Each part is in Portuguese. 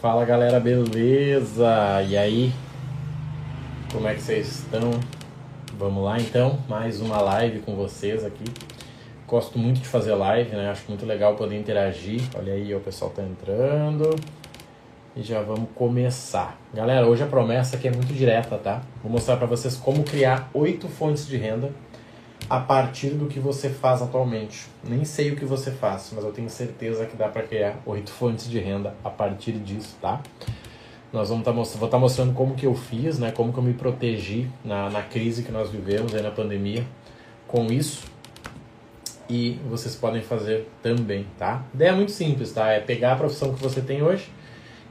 Fala galera, beleza? E aí? Como é que vocês estão? Vamos lá então, mais uma live com vocês aqui. Gosto muito de fazer live, né? Acho muito legal poder interagir. Olha aí, o pessoal tá entrando. E já vamos começar. Galera, hoje a promessa aqui é muito direta, tá? Vou mostrar para vocês como criar oito fontes de renda a partir do que você faz atualmente. Nem sei o que você faz, mas eu tenho certeza que dá para criar oito fontes de renda a partir disso, tá? Nós vamos tá vou estar tá mostrando como que eu fiz, né? Como que eu me protegi na, na crise que nós vivemos aí na pandemia com isso. E vocês podem fazer também, tá? A ideia é muito simples, tá? É pegar a profissão que você tem hoje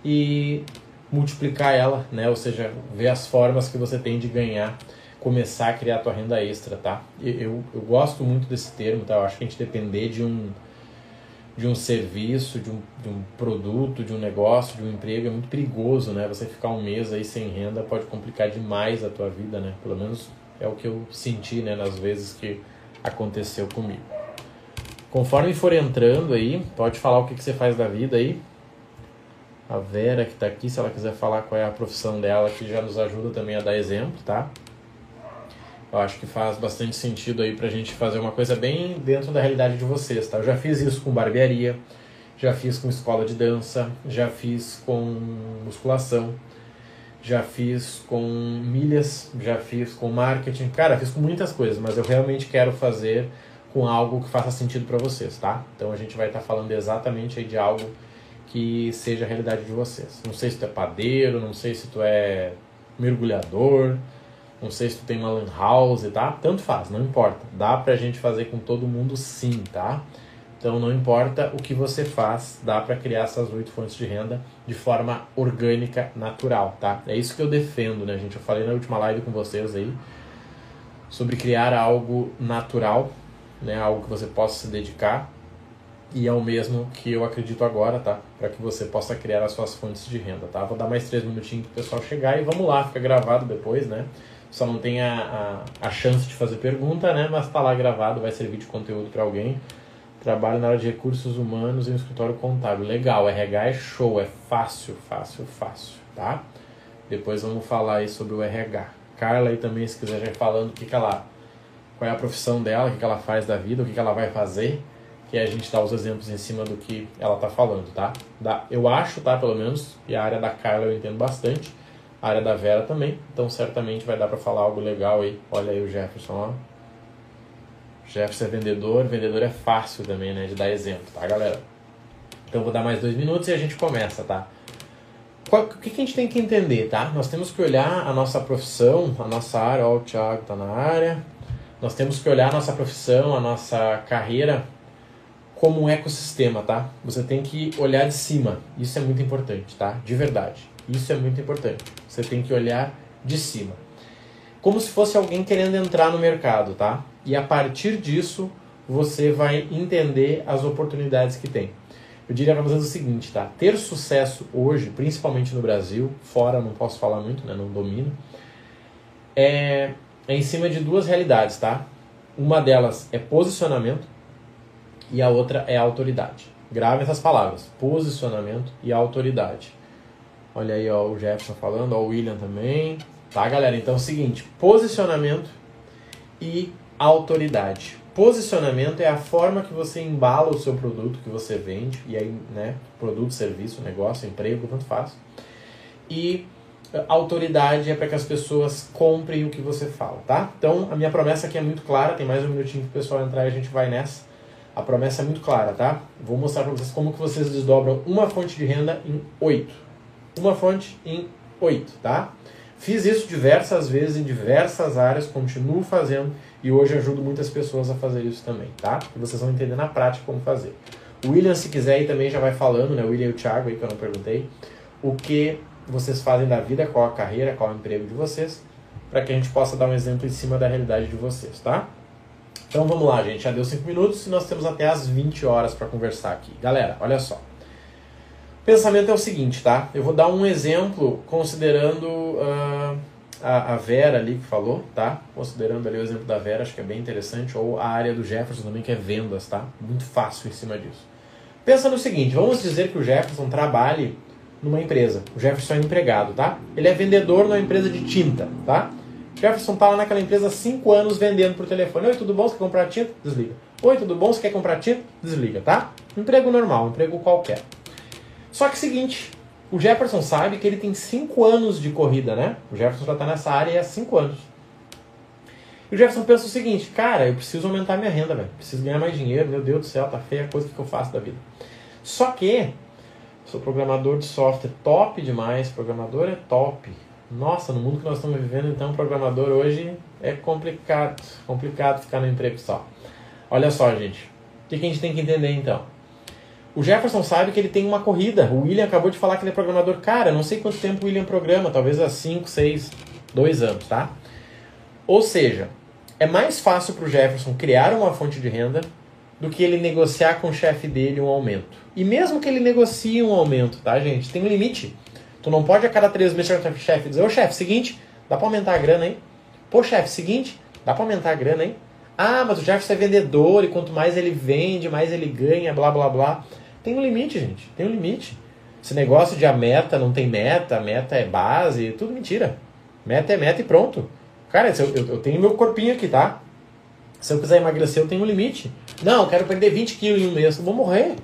e multiplicar ela, né? Ou seja, ver as formas que você tem de ganhar começar a criar tua renda extra, tá? Eu, eu gosto muito desse termo, tá? Eu acho que a gente depender de um de um serviço, de um, de um produto, de um negócio, de um emprego é muito perigoso, né? Você ficar um mês aí sem renda pode complicar demais a tua vida, né? Pelo menos é o que eu senti, né? Nas vezes que aconteceu comigo. Conforme for entrando aí, pode falar o que, que você faz da vida aí. A Vera que está aqui, se ela quiser falar qual é a profissão dela, que já nos ajuda também a dar exemplo, tá? Eu acho que faz bastante sentido aí pra gente fazer uma coisa bem dentro da realidade de vocês, tá? Eu já fiz isso com barbearia, já fiz com escola de dança, já fiz com musculação, já fiz com milhas, já fiz com marketing. Cara, fiz com muitas coisas, mas eu realmente quero fazer com algo que faça sentido para vocês, tá? Então a gente vai estar tá falando exatamente aí de algo que seja a realidade de vocês. Não sei se tu é padeiro, não sei se tu é mergulhador, não sei se tu tem uma lan house, tá? Tanto faz, não importa. Dá pra gente fazer com todo mundo sim, tá? Então não importa o que você faz, dá para criar essas oito fontes de renda de forma orgânica, natural, tá? É isso que eu defendo, né, gente? Eu falei na última live com vocês aí sobre criar algo natural, né? Algo que você possa se dedicar e é o mesmo que eu acredito agora, tá? Para que você possa criar as suas fontes de renda, tá? Vou dar mais três minutinhos para o pessoal chegar e vamos lá, fica gravado depois, né? Só não tem a, a, a, chance de fazer pergunta, né? Mas tá lá gravado, vai servir de conteúdo para alguém. Trabalho na área de recursos humanos em um escritório contábil. Legal, RH é show, é fácil, fácil, fácil, tá? Depois vamos falar aí sobre o RH. Carla aí também, se quiser já falando o que, que ela. Qual é a profissão dela, o que, que ela faz da vida, o que, que ela vai fazer. Que a gente dá os exemplos em cima do que ela tá falando, tá? Da, eu acho, tá, pelo menos, e a área da Carla eu entendo bastante área da Vera também, então certamente vai dar para falar algo legal aí. Olha aí o Jefferson, ó. Jefferson é vendedor, vendedor é fácil também, né, de dar exemplo, tá, galera? Então vou dar mais dois minutos e a gente começa, tá? Qual, o que, que a gente tem que entender, tá? Nós temos que olhar a nossa profissão, a nossa área, ó, o Thiago tá na área. Nós temos que olhar a nossa profissão, a nossa carreira como um ecossistema, tá? Você tem que olhar de cima. Isso é muito importante, tá? De verdade. Isso é muito importante. Você tem que olhar de cima. Como se fosse alguém querendo entrar no mercado, tá? E a partir disso, você vai entender as oportunidades que tem. Eu diria para vocês o seguinte, tá? Ter sucesso hoje, principalmente no Brasil, fora não posso falar muito, né? Não domino. É, é em cima de duas realidades, tá? Uma delas é posicionamento e a outra é autoridade. Grave essas palavras: posicionamento e autoridade. Olha aí, ó, o Jefferson falando, ó, o William também. Tá, galera? Então é o seguinte: posicionamento e autoridade. Posicionamento é a forma que você embala o seu produto que você vende, e aí, né, produto, serviço, negócio, emprego, tanto faz. E eh, autoridade é para que as pessoas comprem o que você fala, tá? Então, a minha promessa aqui é muito clara, tem mais um minutinho para o pessoal entrar e a gente vai nessa. A promessa é muito clara, tá? Vou mostrar para vocês como que vocês desdobram uma fonte de renda em oito uma fonte em 8, tá? Fiz isso diversas vezes em diversas áreas, continuo fazendo e hoje ajudo muitas pessoas a fazer isso também, tá? E vocês vão entender na prática como fazer. O William, se quiser, aí também já vai falando, né? O William e o Thiago aí que eu não perguntei, o que vocês fazem da vida, qual a carreira, qual o emprego de vocês, para que a gente possa dar um exemplo em cima da realidade de vocês, tá? Então vamos lá, gente. Já deu 5 minutos e nós temos até as 20 horas para conversar aqui. Galera, olha só pensamento é o seguinte, tá? Eu vou dar um exemplo considerando uh, a, a, Vera ali que falou, tá? Considerando ali o exemplo da Vera, acho que é bem interessante, ou a área do Jefferson também, que é vendas, tá? Muito fácil em cima disso. Pensa no seguinte, vamos dizer que o Jefferson trabalhe numa empresa. O Jefferson é empregado, tá? Ele é vendedor numa empresa de tinta, tá? Jefferson tá lá naquela empresa há 5 anos vendendo por telefone. Oi, tudo bom? Você quer comprar tinta? Desliga. Oi, tudo bom? Você quer comprar tinta? Desliga, tá? Emprego normal, emprego qualquer. Só que seguinte, o Jefferson sabe que ele tem 5 anos de corrida, né? O Jefferson já tá nessa área há 5 anos. E o Jefferson pensa o seguinte, cara, eu preciso aumentar minha renda, velho. Preciso ganhar mais dinheiro, meu Deus do céu, tá feia a coisa que eu faço da vida. Só que Sou programador de software top demais, programador é top. Nossa, no mundo que nós estamos vivendo, então, programador hoje é complicado, complicado ficar no emprego só. Olha só, gente, o que a gente tem que entender então? O Jefferson sabe que ele tem uma corrida. O William acabou de falar que ele é programador. Cara, não sei quanto tempo o William programa, talvez há 5, 6, 2 anos, tá? Ou seja, é mais fácil para o Jefferson criar uma fonte de renda do que ele negociar com o chefe dele um aumento. E mesmo que ele negocie um aumento, tá, gente? Tem um limite. Tu não pode a cada três meses chegar o chefe e dizer, ô chefe, seguinte, dá pra aumentar a grana, hein? Pô, chefe, seguinte, dá pra aumentar a grana, hein? Ah, mas o Jefferson é vendedor e quanto mais ele vende, mais ele ganha, blá blá blá. Tem um limite, gente. Tem um limite. Esse negócio de a meta não tem meta, a meta é base, tudo mentira. Meta é meta e pronto. Cara, eu, eu, eu tenho meu corpinho aqui, tá? Se eu quiser emagrecer, eu tenho um limite. Não, eu quero perder 20 quilos em um mês. Eu vou morrer.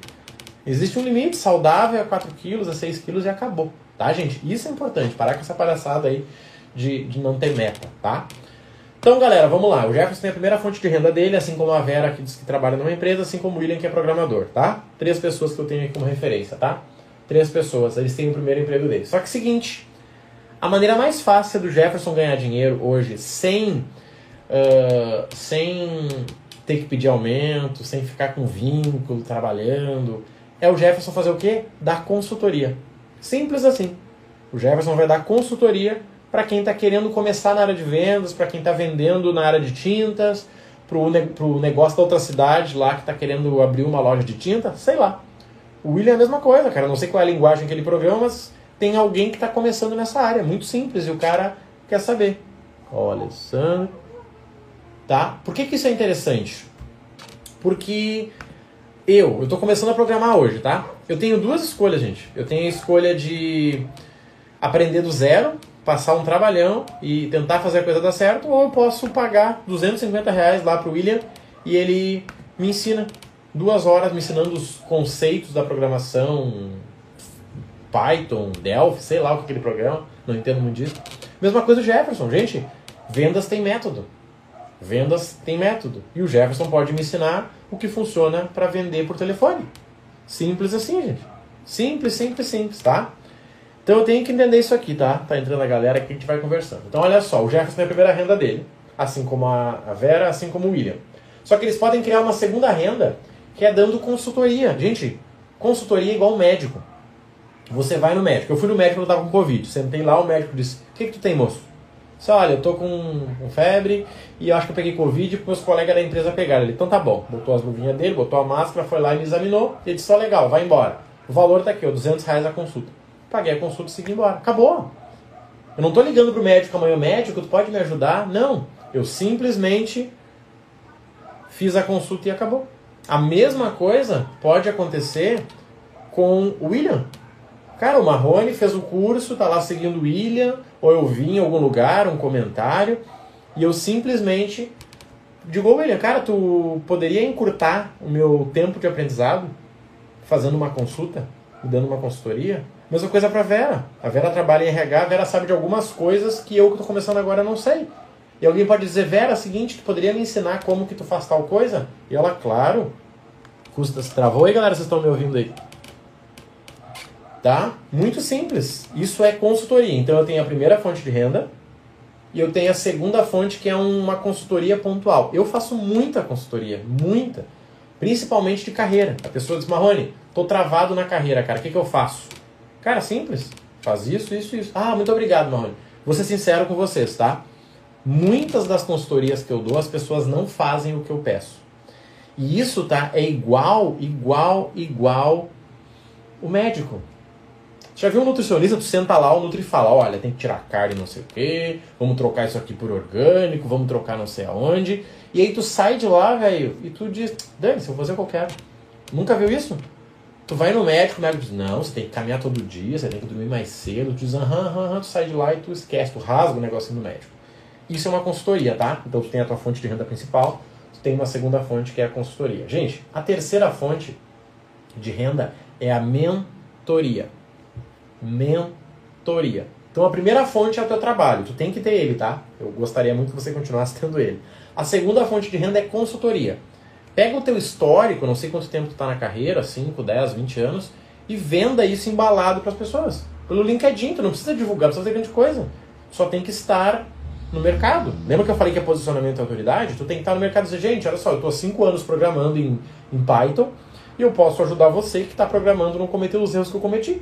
Existe um limite saudável a 4 quilos, a 6 quilos e acabou. Tá, gente? Isso é importante. Parar com essa palhaçada aí de, de não ter meta, tá? Então, galera, vamos lá. O Jefferson tem a primeira fonte de renda dele, assim como a Vera, que diz que trabalha numa empresa, assim como o William, que é programador, tá? Três pessoas que eu tenho aqui como referência, tá? Três pessoas. Eles têm o primeiro emprego dele. Só que seguinte, a maneira mais fácil do Jefferson ganhar dinheiro hoje, sem uh, sem ter que pedir aumento, sem ficar com vínculo, trabalhando, é o Jefferson fazer o quê? Dar consultoria. Simples assim. O Jefferson vai dar consultoria para quem está querendo começar na área de vendas, para quem está vendendo na área de tintas, para o negócio da outra cidade lá que está querendo abrir uma loja de tinta, sei lá. O William é a mesma coisa, cara. Não sei qual é a linguagem que ele programa, mas tem alguém que está começando nessa área. Muito simples e o cara quer saber. Olha, Alessandro. Tá? Por que, que isso é interessante? Porque eu, eu estou começando a programar hoje, tá? Eu tenho duas escolhas, gente. Eu tenho a escolha de aprender do zero, passar um trabalhão e tentar fazer a coisa dar certo, ou eu posso pagar 250 reais lá pro William e ele me ensina duas horas me ensinando os conceitos da programação, Python, Delphi, sei lá o que aquele programa, não entendo muito disso. Mesma coisa o Jefferson, gente. Vendas tem método. Vendas tem método. E o Jefferson pode me ensinar o que funciona para vender por telefone. Simples assim, gente. Simples, simples, simples, tá? Então eu tenho que entender isso aqui, tá? Tá entrando a galera aqui que a gente vai conversando. Então olha só, o Jefferson é a primeira renda dele, assim como a Vera, assim como o William. Só que eles podem criar uma segunda renda, que é dando consultoria. Gente, consultoria é igual médico. Você vai no médico. Eu fui no médico quando eu tava com Covid. Sentei lá, o médico disse: O que, que tu tem, moço? Disse, olha, eu tô com, com febre e eu acho que eu peguei Covid porque meus colegas da empresa pegaram. Ele, então tá bom. Botou as luvinhas dele, botou a máscara, foi lá e me examinou. Ele disse, ó, legal, vai embora. O valor tá aqui, ó, 200 reais a consulta. Paguei a consulta e segui embora. Acabou. Eu não tô ligando pro médico amanhã, médico, tu pode me ajudar? Não. Eu simplesmente fiz a consulta e acabou. A mesma coisa pode acontecer com o William. Cara, o Marrone fez o curso, tá lá seguindo o William, ou eu vi em algum lugar um comentário, e eu simplesmente digo, William, cara, tu poderia encurtar o meu tempo de aprendizado fazendo uma consulta, dando uma consultoria? Mesma coisa para Vera. A Vera trabalha em RH, a Vera sabe de algumas coisas que eu que estou começando agora não sei. E alguém pode dizer, Vera, é seguinte, tu poderia me ensinar como que tu faz tal coisa? E ela, claro, custa se travou. aí, galera, vocês estão me ouvindo aí? Tá? Muito simples. Isso é consultoria. Então eu tenho a primeira fonte de renda e eu tenho a segunda fonte que é uma consultoria pontual. Eu faço muita consultoria, muita. Principalmente de carreira. A pessoa diz, Marrone, tô travado na carreira, cara, o que, que eu faço? Cara, simples. Faz isso, isso, isso. Ah, muito obrigado, Marrone. Vou ser sincero com vocês, tá? Muitas das consultorias que eu dou, as pessoas não fazem o que eu peço. E isso, tá? É igual, igual, igual o médico. Já viu um nutricionista, tu senta lá, o Nutri fala, olha, tem que tirar carne não sei o quê, vamos trocar isso aqui por orgânico, vamos trocar não sei aonde. E aí tu sai de lá, velho, e tu diz, dane-se, eu vou fazer o que eu quero. Nunca viu isso? Tu vai no médico, o médico diz, não, você tem que caminhar todo dia, você tem que dormir mais cedo. Tu diz, aham, aham, tu sai de lá e tu esquece, tu rasga o negocinho do médico. Isso é uma consultoria, tá? Então tu tem a tua fonte de renda principal, tu tem uma segunda fonte que é a consultoria. Gente, a terceira fonte de renda é a mentoria. Mentoria. Então a primeira fonte é o teu trabalho, tu tem que ter ele, tá? Eu gostaria muito que você continuasse tendo ele. A segunda fonte de renda é consultoria. Pega o teu histórico, não sei quanto tempo tu tá na carreira, 5, 10, 20 anos, e venda isso embalado para as pessoas. Pelo LinkedIn, tu não precisa divulgar, não precisa fazer grande coisa. Só tem que estar no mercado. Lembra que eu falei que é posicionamento e autoridade? Tu tem que estar no mercado e dizer, gente, olha só, eu estou há 5 anos programando em, em Python e eu posso ajudar você que está programando não cometer os erros que eu cometi.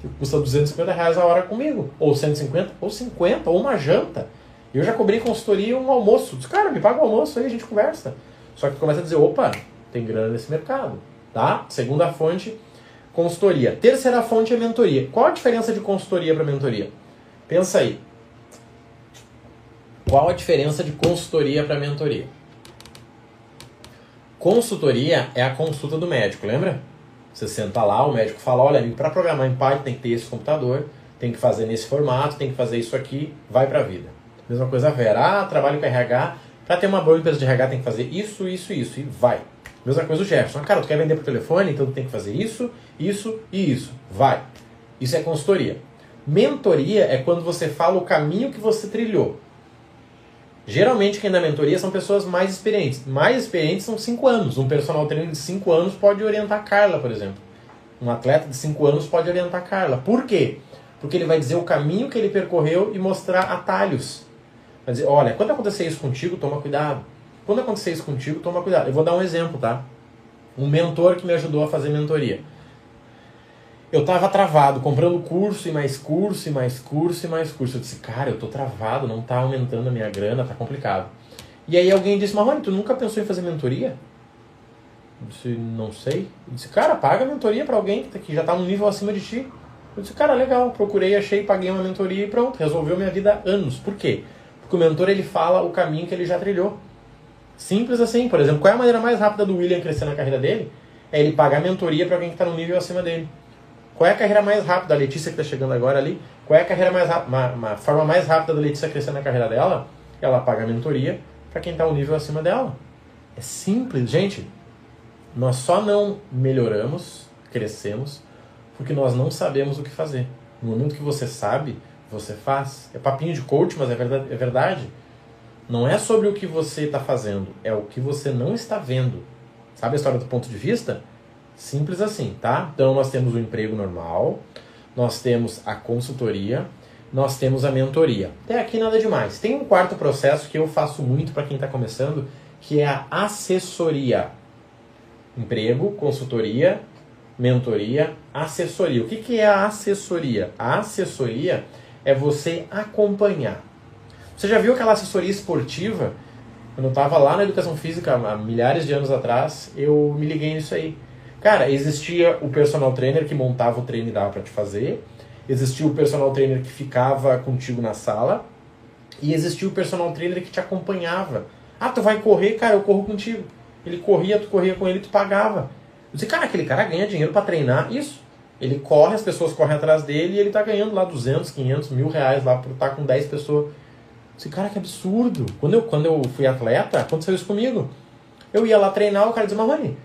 Que custa 250 reais a hora comigo. Ou 150, ou 50, ou uma janta. Eu já cobri consultoria um almoço. Diz, cara, me paga o almoço aí, a gente conversa. Só que tu começa a dizer, opa, tem grana nesse mercado. Tá? Segunda fonte, consultoria. Terceira fonte é mentoria. Qual a diferença de consultoria para mentoria? Pensa aí. Qual a diferença de consultoria para mentoria? Consultoria é a consulta do médico, lembra? Você senta lá, o médico fala, olha, para programar em Python tem que ter esse computador, tem que fazer nesse formato, tem que fazer isso aqui, vai para a vida. Mesma coisa Vera, ah, trabalho com RH, para ter uma boa empresa de RH tem que fazer isso, isso isso, e vai. Mesma coisa o Jefferson, ah, cara, tu quer vender por telefone, então tu tem que fazer isso, isso e isso, vai. Isso é consultoria. Mentoria é quando você fala o caminho que você trilhou. Geralmente quem dá mentoria são pessoas mais experientes. Mais experientes são 5 anos. Um personal trainer de 5 anos pode orientar a Carla, por exemplo. Um atleta de 5 anos pode orientar a Carla. Por quê? Porque ele vai dizer o caminho que ele percorreu e mostrar atalhos. Dizer, olha, quando acontecer isso contigo, toma cuidado. Quando acontecer isso contigo, toma cuidado. Eu vou dar um exemplo, tá? Um mentor que me ajudou a fazer mentoria eu tava travado, comprando curso e mais curso e mais curso e mais curso. Eu disse, cara, eu tô travado, não tá aumentando a minha grana, tá complicado. E aí alguém disse, Marrone, tu nunca pensou em fazer mentoria? Eu disse, não sei. Eu disse, cara, paga mentoria para alguém que tá já tá num nível acima de ti. Eu disse, cara, legal, procurei, achei, paguei uma mentoria e pronto, resolveu minha vida há anos. Por quê? Porque o mentor ele fala o caminho que ele já trilhou. Simples assim, por exemplo, qual é a maneira mais rápida do William crescer na carreira dele? É ele pagar mentoria para alguém que está num nível acima dele. Qual é a carreira mais rápida da Letícia que está chegando agora ali? Qual é a carreira mais rápida, uma, forma mais rápida da Letícia crescer na carreira dela? Ela paga mentoria para quem está um nível acima dela. É simples, gente. Nós só não melhoramos, crescemos, porque nós não sabemos o que fazer. No momento que você sabe, você faz. É papinho de coach, mas é verdade. É verdade. Não é sobre o que você está fazendo, é o que você não está vendo. Sabe a história do ponto de vista? Simples assim, tá? Então nós temos o emprego normal, nós temos a consultoria, nós temos a mentoria. Até aqui nada demais. Tem um quarto processo que eu faço muito para quem está começando, que é a assessoria. Emprego, consultoria, mentoria, assessoria. O que, que é a assessoria? A assessoria é você acompanhar. Você já viu aquela assessoria esportiva? Quando eu estava lá na educação física há milhares de anos atrás, eu me liguei nisso aí. Cara, existia o personal trainer que montava o treino e dava para te fazer. Existia o personal trainer que ficava contigo na sala. E existia o personal trainer que te acompanhava. Ah, tu vai correr, cara, eu corro contigo. Ele corria, tu corria com ele, tu pagava. Eu disse, cara, aquele cara ganha dinheiro para treinar. Isso. Ele corre, as pessoas correm atrás dele e ele tá ganhando lá 200, 500, mil reais lá por estar tá com 10 pessoas. Eu disse, cara, que absurdo. Quando eu, quando eu fui atleta, aconteceu isso comigo. Eu ia lá treinar, o cara dizia, Marrone,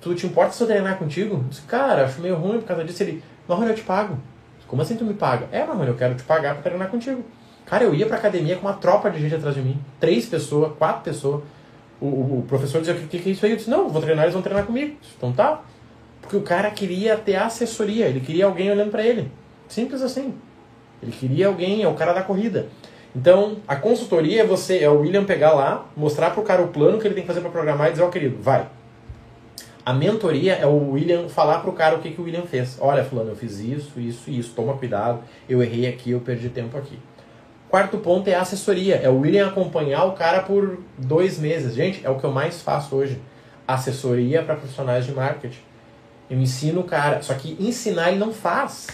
tu te importa se eu treinar contigo? Eu disse, cara, acho meio ruim por causa disso. Ele, Marrone, eu te pago. Como assim tu me paga? É, Marrone, eu quero te pagar pra treinar contigo. Cara, eu ia pra academia com uma tropa de gente atrás de mim. Três pessoas, quatro pessoas. O, o, o professor dizia, o que, que é isso aí? Eu disse, não, vou treinar, eles vão treinar comigo. Então tá. Porque o cara queria ter assessoria, ele queria alguém olhando para ele. Simples assim. Ele queria alguém, é o cara da corrida. Então, a consultoria é você, é o William pegar lá, mostrar pro cara o plano que ele tem que fazer para programar e dizer, ó oh, querido, vai, a mentoria é o William falar pro cara o que, que o William fez. Olha, fulano, eu fiz isso, isso e isso, toma cuidado, eu errei aqui, eu perdi tempo aqui. Quarto ponto é a assessoria. É o William acompanhar o cara por dois meses. Gente, é o que eu mais faço hoje. Assessoria para profissionais de marketing. Eu ensino o cara. Só que ensinar ele não faz.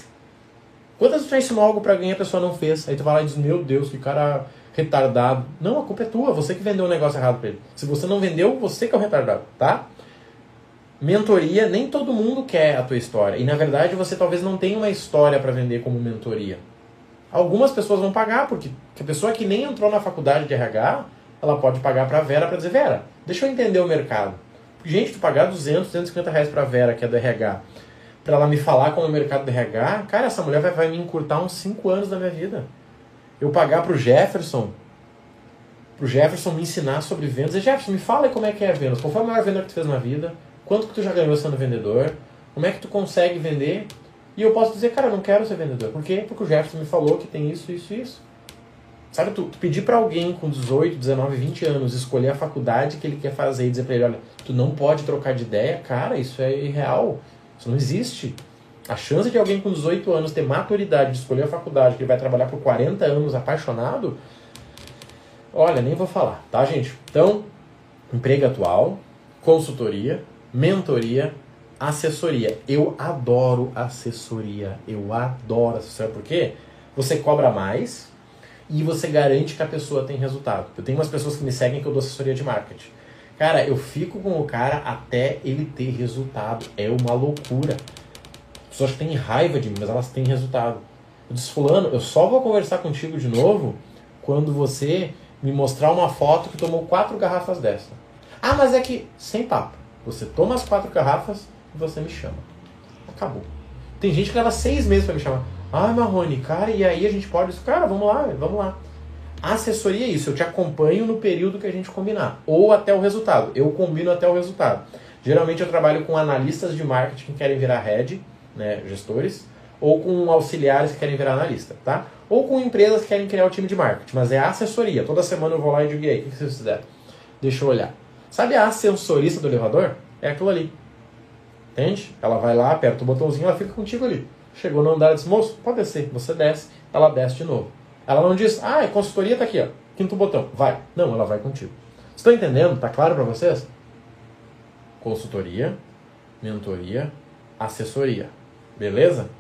Quantas vezes tu ensinou algo para alguém e a pessoa não fez? Aí tu vai lá e diz, meu Deus, que cara retardado. Não, a culpa é tua. Você que vendeu o um negócio errado para ele. Se você não vendeu, você que é o retardado, tá? Mentoria, nem todo mundo quer a tua história. E na verdade você talvez não tenha uma história para vender como mentoria. Algumas pessoas vão pagar, porque a pessoa que nem entrou na faculdade de RH, ela pode pagar para a Vera para dizer, Vera, deixa eu entender o mercado. Gente, tu pagar 200, 250 reais para a Vera, que é do RH, para ela me falar como é o mercado do RH, cara, essa mulher vai, vai me encurtar uns 5 anos da minha vida. Eu pagar para o Jefferson, pro Jefferson me ensinar sobre vendas. E Jefferson, me fala aí como é que é vendas. Qual foi a maior venda que tu fez na vida? Quanto que tu já ganhou sendo vendedor? Como é que tu consegue vender? E eu posso dizer, cara, eu não quero ser vendedor. Por quê? Porque o Jefferson me falou que tem isso, isso e isso. Sabe, tu, tu pedir para alguém com 18, 19, 20 anos escolher a faculdade que ele quer fazer e dizer para ele, olha, tu não pode trocar de ideia, cara, isso é irreal. Isso não existe. A chance de alguém com 18 anos ter maturidade de escolher a faculdade que ele vai trabalhar por 40 anos apaixonado, olha, nem vou falar, tá, gente? Então, emprego atual, consultoria, mentoria, assessoria. Eu adoro assessoria. Eu adoro assessoria. Por quê? Você cobra mais e você garante que a pessoa tem resultado. Eu tenho umas pessoas que me seguem que eu dou assessoria de marketing. Cara, eu fico com o cara até ele ter resultado. É uma loucura. As pessoas têm raiva de mim, mas elas têm resultado. Eu disse, fulano, eu só vou conversar contigo de novo quando você me mostrar uma foto que tomou quatro garrafas dessa. Ah, mas é que, sem papo, você toma as quatro garrafas e você me chama. Acabou. Tem gente que leva seis meses para me chamar. Ah, Marrone, cara, e aí a gente pode. Cara, vamos lá, vamos lá. A assessoria é isso, eu te acompanho no período que a gente combinar, ou até o resultado. Eu combino até o resultado. Geralmente eu trabalho com analistas de marketing que querem virar head, né, gestores, ou com auxiliares que querem virar analista, tá? Ou com empresas que querem criar o time de marketing, mas é a assessoria. Toda semana eu vou lá e digo, e aí, o que vocês fizeram? Deixa eu olhar. Sabe a ascensorista do elevador? É aquilo ali. Entende? Ela vai lá, aperta o botãozinho, ela fica contigo ali. Chegou no andar e disse, moço, pode descer. Você desce, ela desce de novo. Ela não diz, ah, a consultoria está aqui, ó. Quinto botão, vai. Não, ela vai contigo. Estão entendendo? Tá claro para vocês? Consultoria, mentoria, assessoria. Beleza?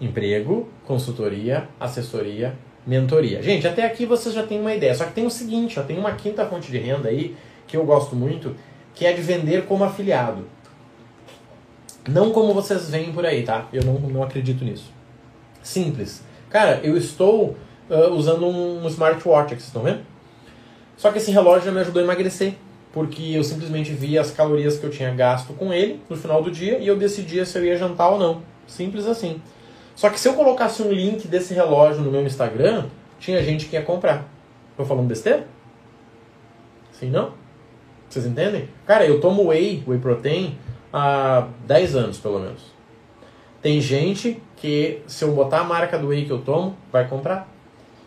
Emprego, consultoria, assessoria, mentoria. Gente, até aqui vocês já têm uma ideia. Só que tem o seguinte, ó, tem uma quinta fonte de renda aí que eu gosto muito, que é de vender como afiliado. Não como vocês veem por aí, tá? Eu não, não acredito nisso. Simples. Cara, eu estou uh, usando um smartwatch aqui, vocês estão vendo? Só que esse relógio já me ajudou a emagrecer, porque eu simplesmente vi as calorias que eu tinha gasto com ele no final do dia e eu decidia se eu ia jantar ou não. Simples assim. Só que se eu colocasse um link desse relógio no meu Instagram, tinha gente que ia comprar. Tô falando besteira? Sim, não? Vocês entendem? Cara, eu tomo whey, whey protein, há 10 anos, pelo menos. Tem gente que, se eu botar a marca do whey que eu tomo, vai comprar.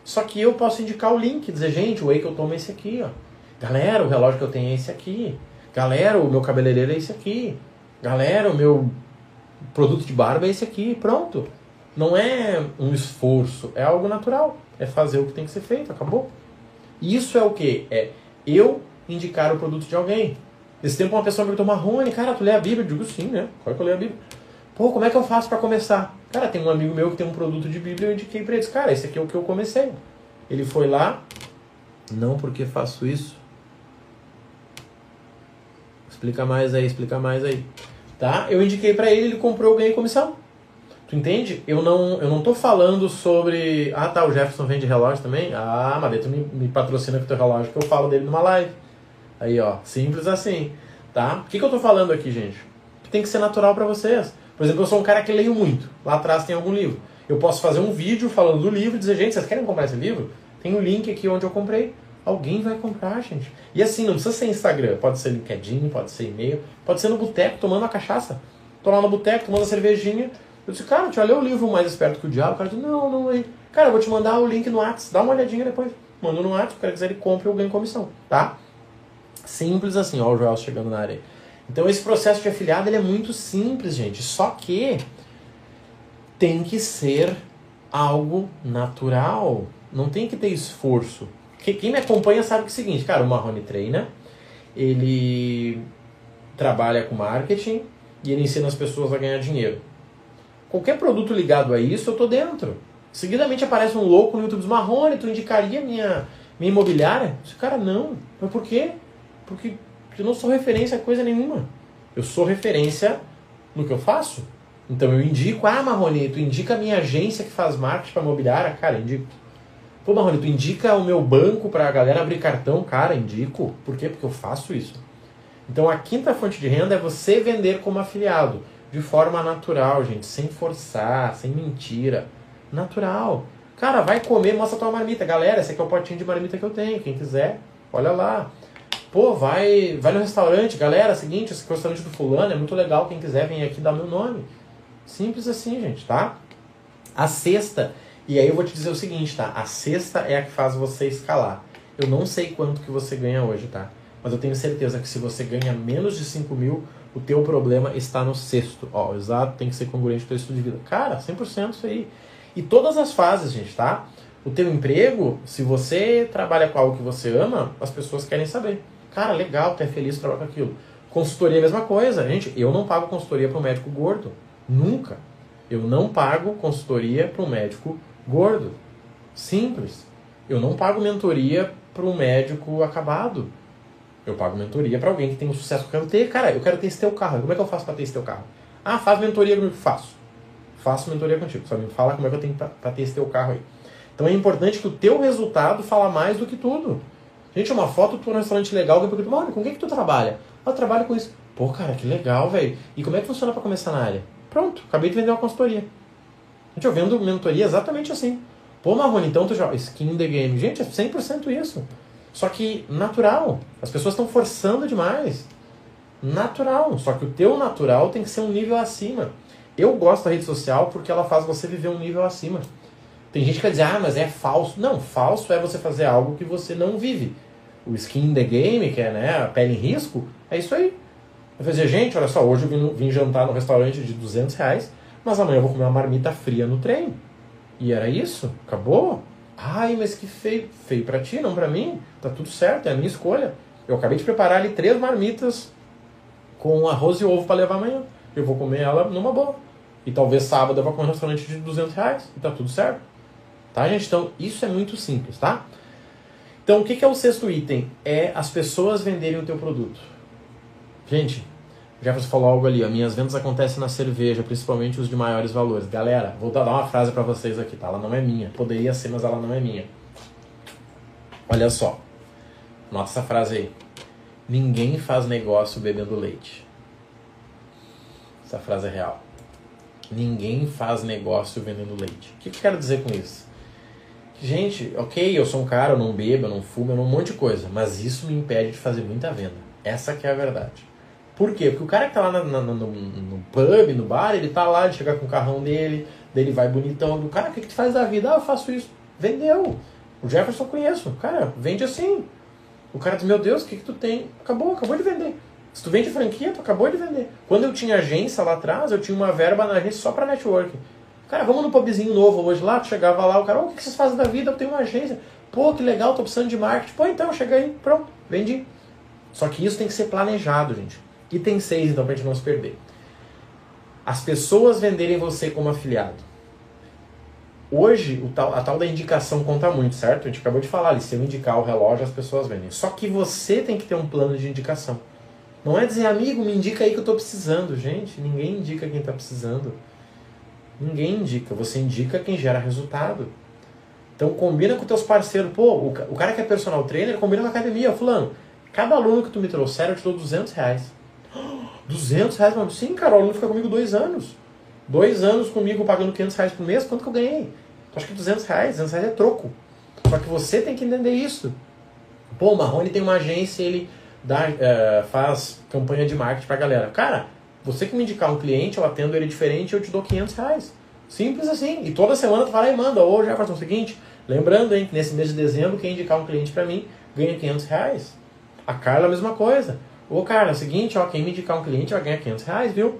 Só que eu posso indicar o link, dizer, gente, o whey que eu tomo é esse aqui, ó. Galera, o relógio que eu tenho é esse aqui. Galera, o meu cabeleireiro é esse aqui. Galera, o meu produto de barba é esse aqui. Pronto. Não é um esforço, é algo natural. É fazer o que tem que ser feito, acabou. Isso é o que? É eu indicar o produto de alguém. Esse tempo uma pessoa me perguntou, Marrone, cara, tu lê a Bíblia? Eu digo sim, né? Claro que eu leio a Bíblia. Pô, como é que eu faço para começar? Cara, tem um amigo meu que tem um produto de Bíblia, eu indiquei para ele, cara, esse aqui é o que eu comecei. Ele foi lá, não porque faço isso. Explica mais aí, explica mais aí. Tá? Eu indiquei para ele, ele comprou, eu ganhei comissão. Tu entende? Eu não, eu não tô falando sobre. Ah, tá, o Jefferson vende relógio também? Ah, mas tu me, me patrocina com teu relógio que eu falo dele numa live. Aí, ó, simples assim, tá? O que, que eu tô falando aqui, gente? Tem que ser natural para vocês. Por exemplo, eu sou um cara que leio muito. Lá atrás tem algum livro. Eu posso fazer um vídeo falando do livro e dizer, gente, vocês querem comprar esse livro? Tem um link aqui onde eu comprei. Alguém vai comprar, gente. E assim, não precisa ser Instagram. Pode ser LinkedIn, pode ser e-mail, pode ser no boteco tomando uma cachaça. Tô lá no boteco tomando a cervejinha. Eu disse, cara, deixa eu ler o livro mais esperto que o diabo. O cara disse, não, não aí. Cara, eu vou te mandar o link no WhatsApp. Dá uma olhadinha depois. Manda no WhatsApp, o cara ele compra e eu ganho comissão, tá? Simples assim, ó, o Joel chegando na área. Então esse processo de afiliado ele é muito simples, gente. Só que tem que ser algo natural. Não tem que ter esforço. Quem me acompanha sabe que é o seguinte, cara, o Marrone treina, ele trabalha com marketing e ele ensina as pessoas a ganhar dinheiro. Qualquer produto ligado a isso, eu tô dentro. Seguidamente aparece um louco no YouTube diz, Marrone, tu indicaria minha, minha imobiliária? Cara, não. Mas por quê? Porque eu não sou referência a coisa nenhuma. Eu sou referência no que eu faço. Então eu indico, ah, Marrone, tu indica a minha agência que faz marketing para imobiliária? Cara, indico. Pô, Marrone, tu indica o meu banco para a galera abrir cartão? Cara, indico. Por quê? Porque eu faço isso. Então a quinta fonte de renda é você vender como afiliado, de forma natural, gente, sem forçar, sem mentira. Natural. Cara, vai comer, mostra tua marmita. Galera, esse aqui é o potinho de marmita que eu tenho. Quem quiser, olha lá. Pô, vai, vai no restaurante. Galera, é seguinte, esse restaurante do fulano é muito legal. Quem quiser, vem aqui dar meu nome. Simples assim, gente, tá? A sexta, e aí eu vou te dizer o seguinte, tá? A sexta é a que faz você escalar. Eu não sei quanto que você ganha hoje, tá? Mas eu tenho certeza que se você ganha menos de 5 mil, o teu problema está no sexto. Ó, exato tem que ser congruente com o teu estudo de vida. Cara, 100% isso aí. E todas as fases, gente, tá? O teu emprego, se você trabalha com algo que você ama, as pessoas querem saber. Cara, legal, tu é feliz, trabalha com aquilo. Consultoria é a mesma coisa. Gente, eu não pago consultoria para um médico gordo. Nunca. Eu não pago consultoria para um médico gordo. Simples. Eu não pago mentoria para um médico acabado. Eu pago mentoria para alguém que tem o sucesso que eu quero ter. Cara, eu quero ter esse teu carro. Como é que eu faço para ter esse teu carro? Ah, faz mentoria comigo. Faço. Faço mentoria contigo. Só me fala como é que eu tenho para ter esse teu carro aí. Então é importante que o teu resultado fala mais do que tudo. Gente, uma foto tu um restaurante legal, eu pergunto, mano, com quem que tu trabalha? Eu trabalho com isso. Pô, cara, que legal, velho. E como é que funciona para começar na área? Pronto, acabei de vender uma consultoria. Gente, eu vendo mentoria exatamente assim. Pô, Marrone, então tu já. Skin the game. Gente, é 100% isso. Só que natural. As pessoas estão forçando demais. Natural. Só que o teu natural tem que ser um nível acima. Eu gosto da rede social porque ela faz você viver um nível acima. Tem gente que vai dizer, ah, mas é falso. Não, falso é você fazer algo que você não vive. O skin the game, que é né, a pele em risco, é isso aí. Eu dizer, gente, olha só, hoje eu vim, vim jantar no restaurante de 200 reais, mas amanhã eu vou comer uma marmita fria no trem. E era isso? Acabou? Ai, mas que feio. Feio para ti, não para mim. Tá tudo certo, é a minha escolha. Eu acabei de preparar ali três marmitas com arroz e ovo para levar amanhã. Eu vou comer ela numa boa. E talvez sábado eu vá comer um restaurante de 200 reais. E tá tudo certo. Tá, gente? Então, isso é muito simples, tá? Então, o que é o sexto item? É as pessoas venderem o teu produto. Gente, Jefferson falou algo ali, ó, minhas vendas acontecem na cerveja, principalmente os de maiores valores. Galera, vou dar uma frase para vocês aqui, tá? Ela não é minha. Poderia ser, mas ela não é minha. Olha só. Nota essa frase aí. Ninguém faz negócio bebendo leite. Essa frase é real. Ninguém faz negócio vendendo leite. O que eu quero dizer com isso? Gente, ok, eu sou um cara, eu não bebo, eu não fumo, eu não um monte de coisa, mas isso me impede de fazer muita venda. Essa que é a verdade. Por quê? Porque o cara que tá lá no, no, no, no pub, no bar, ele tá lá, de chegar com o carrão dele, dele vai bonitão. O cara, o que, que tu faz da vida? Ah, eu faço isso. Vendeu. O Jefferson conheço. Cara, vende assim. O cara diz, meu Deus, o que, que tu tem? Acabou, acabou de vender. Se tu vende franquia, tu acabou de vender. Quando eu tinha agência lá atrás, eu tinha uma verba na agência só para network. Cara, vamos no pubzinho novo hoje lá, tu chegava lá, o cara, oh, o que vocês fazem da vida? Eu tenho uma agência. Pô, que legal, tô precisando de marketing. Pô, então, chega aí, pronto, vendi. Só que isso tem que ser planejado, gente. Item 6, então, pra gente não se perder. As pessoas venderem você como afiliado. Hoje, tal, a tal da indicação conta muito, certo? A gente acabou de falar ali, se eu indicar o relógio, as pessoas vendem. Só que você tem que ter um plano de indicação. Não é dizer, amigo, me indica aí que eu estou precisando. Gente, ninguém indica quem está precisando. Ninguém indica. Você indica quem gera resultado. Então combina com teus parceiros. Pô, o, o cara que é personal trainer, combina com a academia. Fulano, cada aluno que tu me trouxer, eu te dou 200 reais. 200 reais, mano. Sim, cara, o aluno fica comigo dois anos. Dois anos comigo pagando 500 reais por mês, quanto que eu ganhei? Tu acha que 200 reais? 200 reais é troco. Só que você tem que entender isso. Pô, o Marrone tem uma agência, ele dá, é, faz campanha de marketing pra galera. Cara, você que me indicar um cliente, eu atendo ele diferente, eu te dou 500 reais. Simples assim. E toda semana tu fala e manda. Ô, Jefferson, é o seguinte, lembrando, hein, que nesse mês de dezembro, quem indicar um cliente para mim ganha 500 reais. A Carla, a mesma coisa. Ô, Carla, é o seguinte, ó, quem me indicar um cliente vai ganhar 500 reais, viu?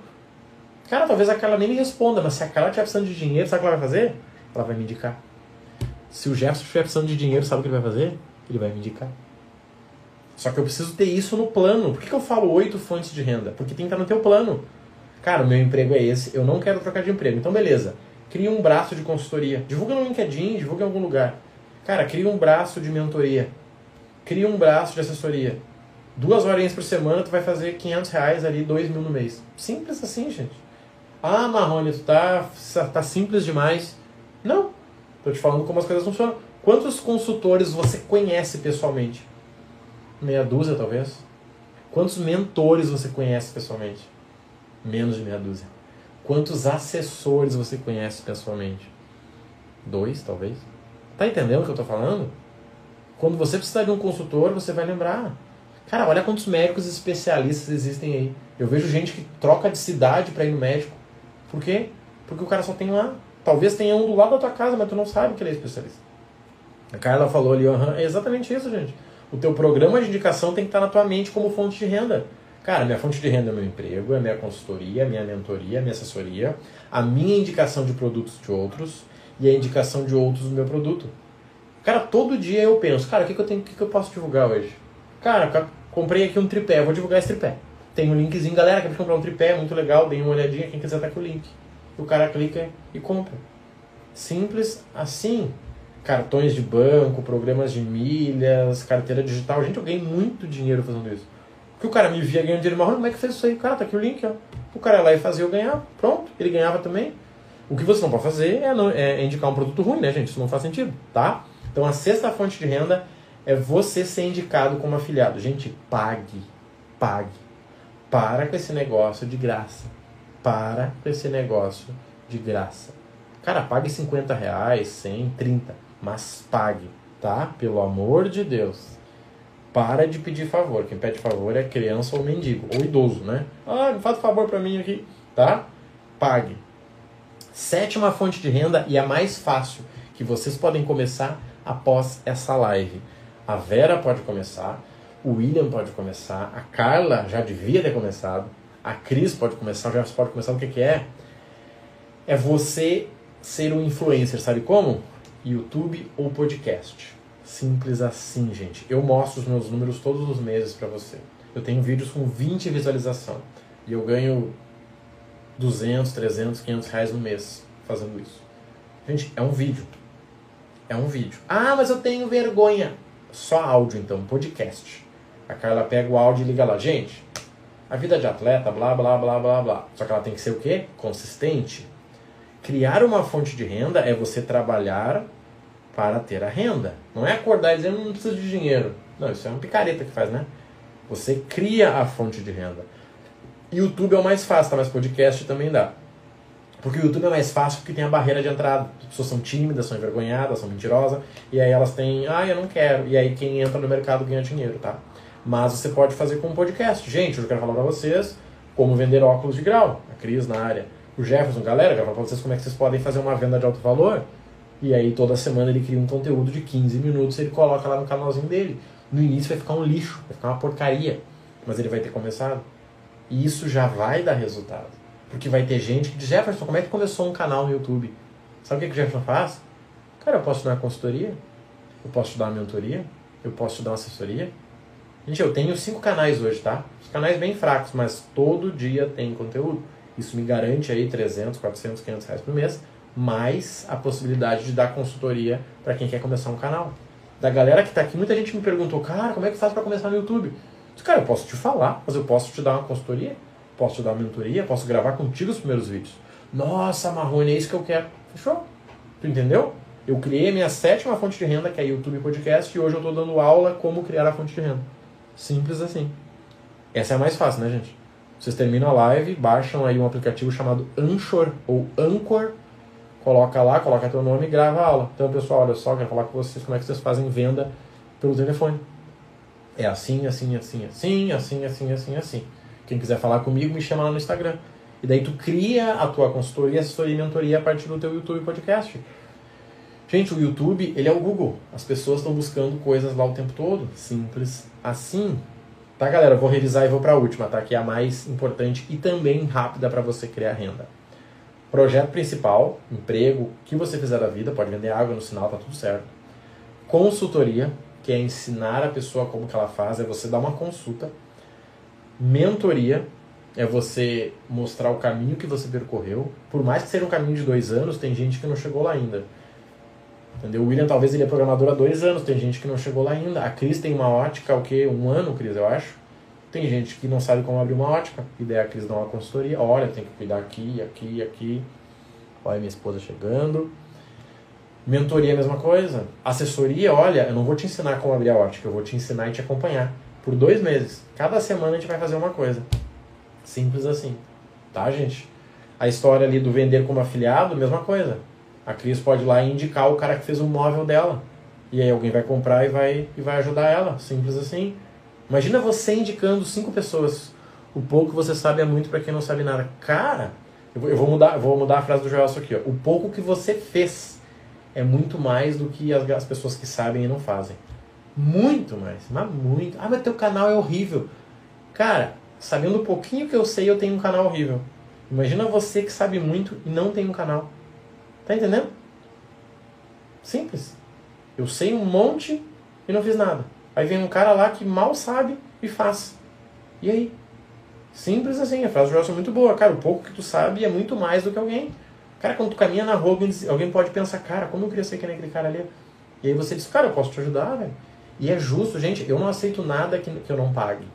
Cara, talvez aquela nem me responda, mas se a Carla estiver precisando de dinheiro, sabe o que ela vai fazer? Ela vai me indicar. Se o Jefferson estiver precisando de dinheiro, sabe o que ele vai fazer? Ele vai me indicar. Só que eu preciso ter isso no plano. Por que, que eu falo oito fontes de renda? Porque tem que estar no teu plano. Cara, meu emprego é esse, eu não quero trocar de emprego. Então, beleza. Cria um braço de consultoria. Divulga no LinkedIn, divulga em algum lugar. Cara, cria um braço de mentoria. Cria um braço de assessoria. Duas horinhas por semana, tu vai fazer 500 reais ali, 2 mil no mês. Simples assim, gente. Ah, Marrone, tu tá, tá simples demais. Não. Tô te falando como as coisas funcionam. Quantos consultores você conhece pessoalmente? Meia dúzia, talvez. Quantos mentores você conhece pessoalmente? Menos de meia dúzia. Quantos assessores você conhece pessoalmente? Dois, talvez. Tá entendendo o que eu tô falando? Quando você precisar de um consultor, você vai lembrar. Cara, olha quantos médicos especialistas existem aí. Eu vejo gente que troca de cidade para ir no médico. Por quê? Porque o cara só tem lá. Talvez tenha um do lado da tua casa, mas tu não sabe que ele é especialista. A Carla falou ali, uhum, é exatamente isso, gente. O teu programa de indicação tem que estar na tua mente como fonte de renda. Cara, minha fonte de renda é meu emprego, é minha consultoria, é minha mentoria, é minha assessoria, a minha indicação de produtos de outros e a indicação de outros do meu produto. Cara, todo dia eu penso, cara, o que, que eu tenho, o que, que eu posso divulgar hoje? Cara, comprei aqui um tripé, vou divulgar esse tripé. Tem um linkzinho, galera, quer comprar um tripé, muito legal, deem uma olhadinha, quem quiser tá com o link. O cara clica e compra. Simples assim. Cartões de banco, programas de milhas, carteira digital. Gente, eu ganhei muito dinheiro fazendo isso. Porque o cara me via ganhando dinheiro marrom, como é que fez isso aí? Cara, tá aqui o link, ó. O cara ia lá e fazia eu ganhar, pronto, ele ganhava também. O que você não pode fazer é, não, é indicar um produto ruim, né, gente? Isso não faz sentido, tá? Então a sexta fonte de renda é você ser indicado como afiliado. Gente, pague, pague. Para com esse negócio de graça. Para com esse negócio de graça. Cara, pague 50 reais, 100, 30, mas pague, tá? Pelo amor de Deus. Para de pedir favor. Quem pede favor é criança ou mendigo, ou idoso, né? Ah, faz favor para mim aqui, tá? Pague. Sétima fonte de renda e a mais fácil que vocês podem começar após essa live. A Vera pode começar, o William pode começar, a Carla já devia ter começado, a Cris pode começar, o pode começar. O que, que é? É você ser um influencer, sabe como? YouTube ou podcast. Simples assim, gente. Eu mostro os meus números todos os meses para você. Eu tenho vídeos com 20 visualização e eu ganho 200, 300, 500 reais no mês fazendo isso. Gente, é um vídeo. É um vídeo. Ah, mas eu tenho vergonha. Só áudio, então, podcast. A Carla pega o áudio e liga lá. Gente, a vida de atleta, blá, blá, blá, blá, blá. Só que ela tem que ser o quê? Consistente. Criar uma fonte de renda é você trabalhar para ter a renda. Não é acordar e dizer, não preciso de dinheiro. Não, isso é uma picareta que faz, né? Você cria a fonte de renda. YouTube é o mais fácil, tá? mas podcast também dá. Porque o YouTube é mais fácil porque tem a barreira de entrada. As pessoas são tímidas, são envergonhadas, são mentirosas, e aí elas têm, ah, eu não quero. E aí quem entra no mercado ganha dinheiro, tá? Mas você pode fazer com um podcast. Gente, eu quero falar para vocês como vender óculos de grau. A Cris na área. O Jefferson, galera, eu quero falar para vocês como é que vocês podem fazer uma venda de alto valor. E aí toda semana ele cria um conteúdo de 15 minutos ele coloca lá no canalzinho dele. No início vai ficar um lixo, vai ficar uma porcaria, mas ele vai ter começado. E isso já vai dar resultado. Porque vai ter gente que diz, Jefferson, como é que começou um canal no YouTube? Sabe o que, que o Jefferson faz? Cara, eu posso te dar uma consultoria, eu posso te dar uma mentoria, eu posso te dar uma assessoria. Gente, eu tenho cinco canais hoje, tá? Os canais bem fracos, mas todo dia tem conteúdo. Isso me garante aí 300, 400, 500 reais por mês mais a possibilidade de dar consultoria para quem quer começar um canal. Da galera que está aqui, muita gente me perguntou, cara, como é que faz para começar no YouTube? cara, eu posso te falar, mas eu posso te dar uma consultoria, posso te dar uma mentoria, posso gravar contigo os primeiros vídeos. Nossa, Marrone, é isso que eu quero. Fechou? Tu entendeu? Eu criei a minha sétima fonte de renda, que é YouTube Podcast, e hoje eu estou dando aula como criar a fonte de renda. Simples assim. Essa é a mais fácil, né, gente? Vocês terminam a live, baixam aí um aplicativo chamado Anchor ou Anchor coloca lá, coloca teu nome e grava a aula. Então, pessoal, olha só, quero falar com vocês como é que vocês fazem venda pelo telefone. É assim, assim, assim, assim, assim, assim, assim, assim. Quem quiser falar comigo, me chama lá no Instagram. E daí tu cria a tua consultoria, assessoria e mentoria a partir do teu YouTube Podcast. Gente, o YouTube, ele é o Google. As pessoas estão buscando coisas lá o tempo todo. Simples assim. Tá, galera? Vou revisar e vou para a última, tá? Que é a mais importante e também rápida para você criar renda. Projeto principal, emprego, que você fizer da vida, pode vender água no sinal, tá tudo certo. Consultoria, que é ensinar a pessoa como que ela faz, é você dar uma consulta. Mentoria, é você mostrar o caminho que você percorreu. Por mais que seja um caminho de dois anos, tem gente que não chegou lá ainda. Entendeu? O William talvez ele é programador há dois anos, tem gente que não chegou lá ainda. A Cris tem uma ótica, o quê? Um ano, Cris, eu acho. Tem gente que não sabe como abrir uma ótica, e daí a Cris uma consultoria. Olha, tem que cuidar aqui, aqui, aqui. Olha minha esposa chegando. Mentoria é a mesma coisa. Assessoria, olha, eu não vou te ensinar como abrir a ótica, eu vou te ensinar e te acompanhar. Por dois meses. Cada semana a gente vai fazer uma coisa. Simples assim. Tá, gente? A história ali do vender como afiliado, mesma coisa. A Cris pode ir lá e indicar o cara que fez o móvel dela. E aí alguém vai comprar e vai, e vai ajudar ela. Simples assim. Imagina você indicando cinco pessoas. O pouco que você sabe é muito para quem não sabe nada. Cara, eu vou mudar, vou mudar a frase do Joelson aqui. Ó. O pouco que você fez é muito mais do que as, as pessoas que sabem e não fazem. Muito mais, mas muito. Ah, mas teu canal é horrível. Cara, sabendo um pouquinho que eu sei, eu tenho um canal horrível. Imagina você que sabe muito e não tem um canal. Tá entendendo? Simples. Eu sei um monte e não fiz nada. Aí vem um cara lá que mal sabe e faz. E aí? Simples assim, a frase do Joelson é muito boa. Cara, o pouco que tu sabe é muito mais do que alguém. Cara, quando tu caminha na rua, alguém, alguém pode pensar, cara, como eu queria ser que nem aquele cara ali. E aí você diz, cara, eu posso te ajudar, velho. E é justo, gente, eu não aceito nada que, que eu não pague.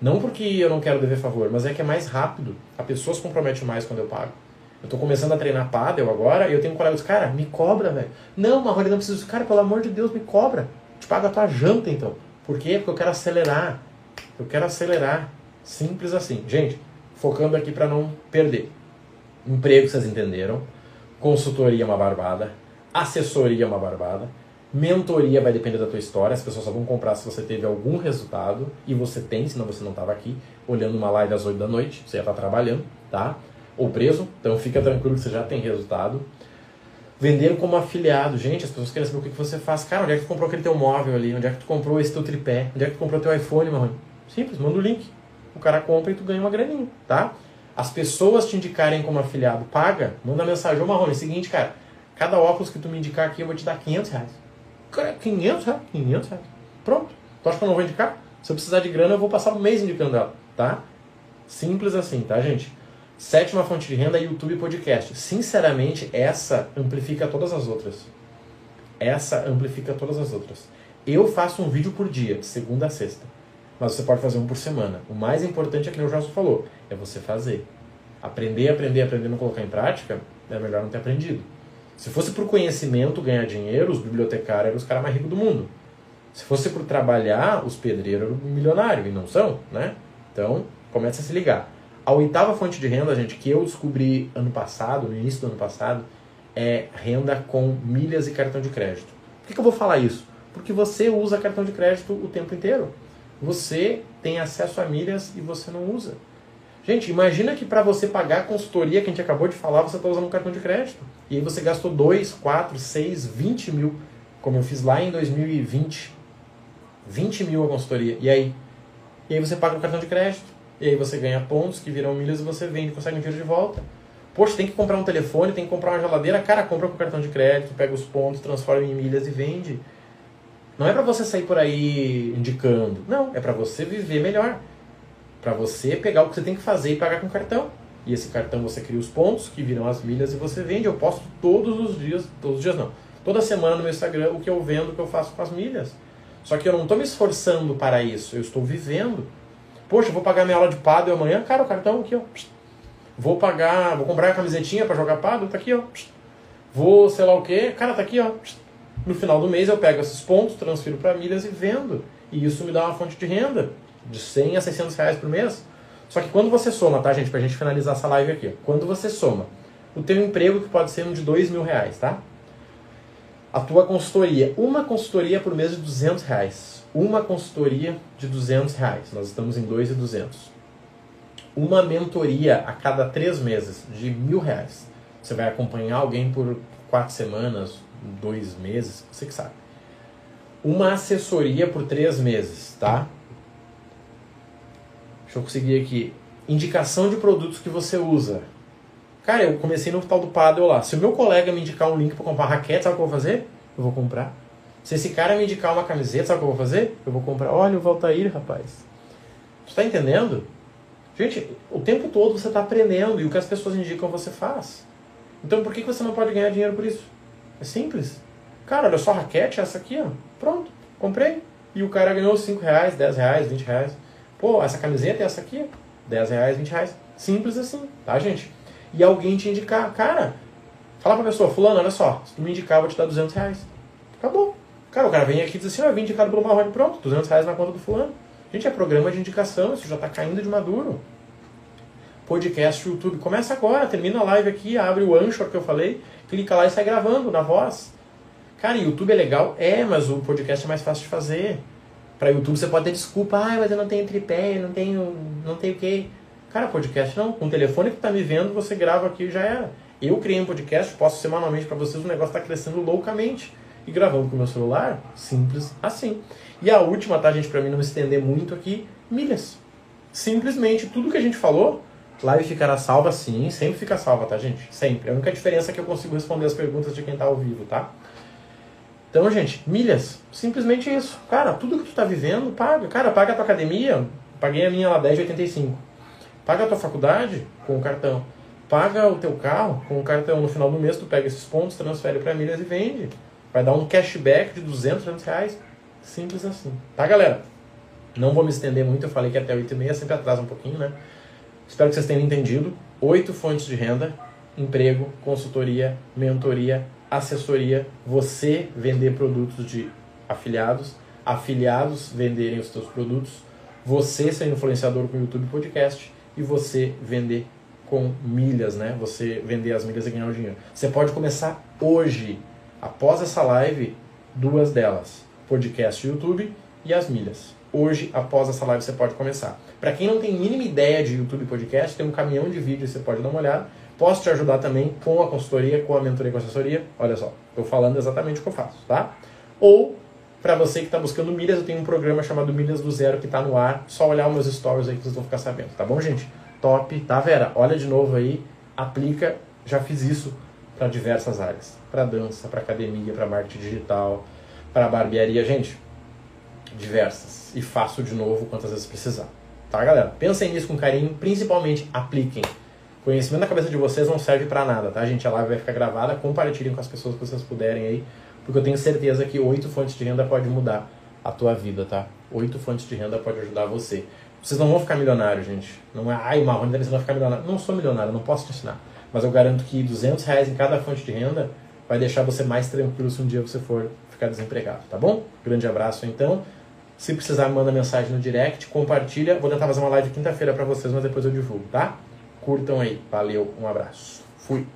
Não porque eu não quero dever favor, mas é que é mais rápido. A pessoa se compromete mais quando eu pago. Eu tô começando a treinar paddle agora e eu tenho um colega que diz, cara, me cobra, velho. Não, Marrone, não preciso. Cara, pelo amor de Deus, me cobra. Te pago a tua janta, então. Por quê? Porque eu quero acelerar. Eu quero acelerar. Simples assim. Gente, focando aqui para não perder. Emprego, vocês entenderam. Consultoria é uma barbada. Assessoria é uma barbada. Mentoria vai depender da tua história. As pessoas só vão comprar se você teve algum resultado. E você tem, senão você não estava aqui olhando uma live às 8 da noite. Você ia estar tá trabalhando, tá? Ou preso. Então fica tranquilo que você já tem resultado. Vender como afiliado. Gente, as pessoas querem saber o que, que você faz. Cara, onde é que tu comprou aquele teu móvel ali? Onde é que tu comprou esse teu tripé? Onde é que tu comprou teu iPhone, Marrone? Simples, manda o link. O cara compra e tu ganha uma graninha, tá? As pessoas te indicarem como afiliado, paga, manda mensagem. Ô Marrone, é o seguinte, cara, cada óculos que tu me indicar aqui eu vou te dar 500 reais. Cara, 500 reais? 500 reais. Pronto. Tu acha que eu não vou indicar? Se eu precisar de grana, eu vou passar um mês indicando ela, tá? Simples assim, tá, gente? Sétima fonte de renda é YouTube podcast. Sinceramente, essa amplifica todas as outras. Essa amplifica todas as outras. Eu faço um vídeo por dia, segunda a sexta. Mas você pode fazer um por semana. O mais importante é que o Jorge falou, é você fazer. Aprender, aprender, aprender, não colocar em prática, é melhor não ter aprendido. Se fosse por conhecimento ganhar dinheiro, os bibliotecários eram os caras mais ricos do mundo. Se fosse por trabalhar, os pedreiros eram milionários, e não são, né? Então, começa a se ligar. A oitava fonte de renda, gente, que eu descobri ano passado, no início do ano passado, é renda com milhas e cartão de crédito. Por que, que eu vou falar isso? Porque você usa cartão de crédito o tempo inteiro. Você tem acesso a milhas e você não usa. Gente, imagina que para você pagar a consultoria que a gente acabou de falar, você está usando um cartão de crédito. E aí você gastou 2, 4, 6, 20 mil, como eu fiz lá em 2020. 20 mil a consultoria. E aí? E aí você paga o cartão de crédito. E aí você ganha pontos que viram milhas e você vende, consegue um dinheiro de volta. Poxa, tem que comprar um telefone, tem que comprar uma geladeira. Cara, compra com cartão de crédito, pega os pontos, transforma em milhas e vende. Não é para você sair por aí indicando. Não, é para você viver melhor. Para você pegar o que você tem que fazer e pagar com cartão. E esse cartão você cria os pontos que viram as milhas e você vende. Eu posto todos os dias, todos os dias não. Toda semana no meu Instagram o que eu vendo, o que eu faço com as milhas. Só que eu não estou me esforçando para isso, eu estou vivendo. Poxa, vou pagar minha aula de paddle amanhã, cara, o cartão aqui, ó. Vou pagar, vou comprar a camisetinha para jogar paddle, tá aqui, ó. Vou, sei lá o que, cara, tá aqui, ó. No final do mês eu pego esses pontos, transfiro para milhas e vendo. E isso me dá uma fonte de renda de 100 a 600 reais por mês. Só que quando você soma, tá, gente, pra gente finalizar essa live aqui. Quando você soma o teu emprego, que pode ser um de 2 mil reais, tá? A tua consultoria, uma consultoria por mês de 200 reais uma consultoria de 200 reais. Nós estamos em 2,200. Uma mentoria a cada três meses de mil reais. Você vai acompanhar alguém por quatro semanas, dois meses, você que sabe. Uma assessoria por três meses, tá? Deixa eu conseguir aqui. Indicação de produtos que você usa. Cara, eu comecei no tal do Paddle lá. Se o meu colega me indicar um link para comprar raquete, sabe o que eu vou fazer? Eu vou comprar. Se esse cara me indicar uma camiseta, sabe o que eu vou fazer? Eu vou comprar. Olha o Valtair, rapaz. Você está entendendo? Gente, o tempo todo você está aprendendo e o que as pessoas indicam você faz. Então por que você não pode ganhar dinheiro por isso? É simples. Cara, olha só a raquete, essa aqui, ó. Pronto, comprei. E o cara ganhou 5 reais, 10 reais, 20 reais. Pô, essa camiseta é essa aqui, 10 reais, 20 reais. Simples assim, tá, gente? E alguém te indicar, cara, fala pra pessoa, fulano, olha só, se tu me indicar, eu vou te dar 200 reais. Acabou. Cara, o cara vem aqui e diz assim, ó, eu vim indicado pelo Marrone, pronto, 200 reais na conta do fulano. Gente, é programa de indicação, isso já tá caindo de maduro. Podcast, YouTube, começa agora, termina a live aqui, abre o Anchor que eu falei, clica lá e sai gravando na voz. Cara, YouTube é legal? É, mas o podcast é mais fácil de fazer. Para YouTube você pode ter desculpa, ah, mas eu não tenho tripé, eu não tenho, não tenho o quê. Cara, podcast não. Com o telefone que tá me vendo, você grava aqui e já era. Eu criei um podcast, posto semanalmente para vocês, o negócio está crescendo loucamente. E gravando com o meu celular, simples assim. E a última, tá, gente, para mim não estender muito aqui, milhas. Simplesmente tudo que a gente falou, live ficará salva sim, sempre fica salva, tá, gente? Sempre. A única diferença é que eu consigo responder as perguntas de quem tá ao vivo, tá? Então, gente, milhas, simplesmente isso. Cara, tudo que tu tá vivendo, paga. Cara, paga a tua academia, paguei a minha lá 10,85. Paga a tua faculdade com o cartão. Paga o teu carro com o cartão. No final do mês tu pega esses pontos, transfere para milhas e vende. Vai dar um cashback de 200, 300 reais. Simples assim. Tá, galera? Não vou me estender muito, eu falei que até 8 e meia sempre atrasa um pouquinho, né? Espero que vocês tenham entendido. Oito fontes de renda, emprego, consultoria, mentoria, assessoria, você vender produtos de afiliados, afiliados venderem os seus produtos, você ser influenciador com o YouTube Podcast e você vender com milhas, né? Você vender as milhas e ganhar o dinheiro. Você pode começar hoje, após essa live, duas delas, podcast YouTube e as milhas. Hoje, após essa live, você pode começar. Para quem não tem mínima ideia de YouTube Podcast, tem um caminhão de vídeos, você pode dar uma olhada Posso te ajudar também com a consultoria, com a mentoria, com a assessoria. Olha só, estou falando exatamente o que eu faço, tá? Ou, para você que está buscando milhas, eu tenho um programa chamado Milhas do Zero que está no ar. Só olhar os meus stories aí que vocês vão ficar sabendo, tá bom, gente? Top, tá, Vera? Olha de novo aí, aplica. Já fiz isso para diversas áreas: para dança, para academia, para marketing digital, para barbearia. Gente, diversas. E faço de novo quantas vezes precisar. Tá, galera? Pensem nisso com carinho, principalmente apliquem. Conhecimento na cabeça de vocês não serve para nada, tá, gente? A live vai ficar gravada, compartilhem com as pessoas que vocês puderem aí, porque eu tenho certeza que oito fontes de renda pode mudar a tua vida, tá? Oito fontes de renda pode ajudar você. Vocês não vão ficar milionários, gente. Não é, ai, Marrone, você vai ficar milionário. Não sou milionário, não posso te ensinar. Mas eu garanto que 200 reais em cada fonte de renda vai deixar você mais tranquilo se um dia você for ficar desempregado, tá bom? Grande abraço, então. Se precisar, manda mensagem no direct, compartilha. Vou tentar fazer uma live quinta-feira para vocês, mas depois eu divulgo, tá? Curtam aí. Valeu, um abraço. Fui.